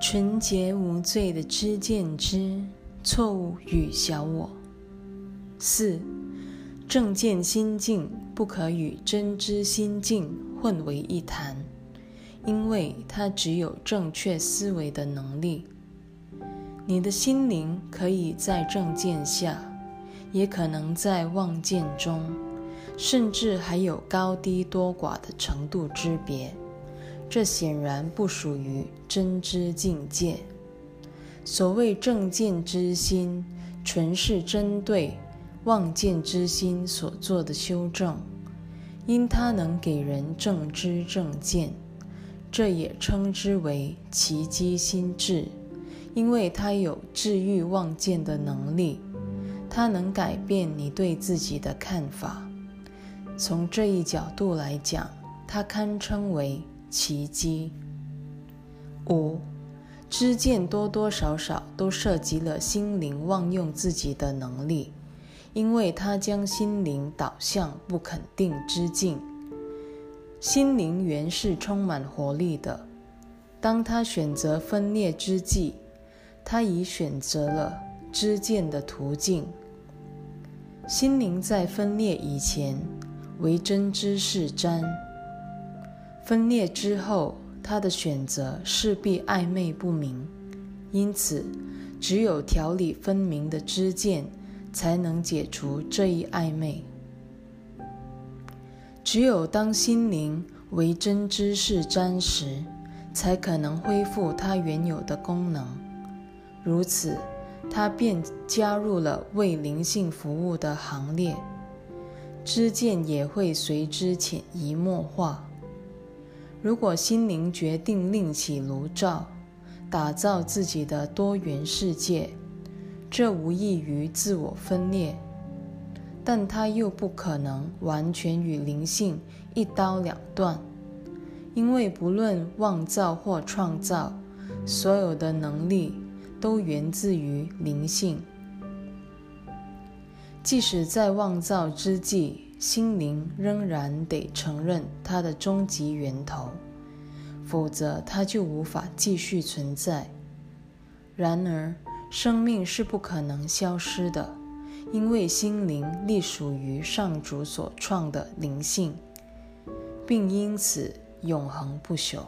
纯洁无罪的知见之错误与小我。四、正见心境不可与真知心境混为一谈，因为它只有正确思维的能力。你的心灵可以在正见下，也可能在妄见中，甚至还有高低多寡的程度之别。这显然不属于真知境界。所谓正见之心，纯是针对妄见之心所做的修正，因它能给人正知正见，这也称之为奇迹心智。因为它有治愈妄见的能力，它能改变你对自己的看法。从这一角度来讲，它堪称为奇迹。五，知见多多少少都涉及了心灵妄用自己的能力，因为它将心灵导向不肯定之境。心灵原是充满活力的，当他选择分裂之际。他已选择了知见的途径。心灵在分裂以前为真知是瞻，分裂之后，他的选择势必暧昧不明。因此，只有条理分明的知见，才能解除这一暧昧。只有当心灵为真知是瞻时，才可能恢复它原有的功能。如此，他便加入了为灵性服务的行列，知见也会随之潜移默化。如果心灵决定另起炉灶，打造自己的多元世界，这无异于自我分裂，但它又不可能完全与灵性一刀两断，因为不论妄造或创造，所有的能力。都源自于灵性。即使在妄造之际，心灵仍然得承认它的终极源头，否则它就无法继续存在。然而，生命是不可能消失的，因为心灵隶属于上主所创的灵性，并因此永恒不朽。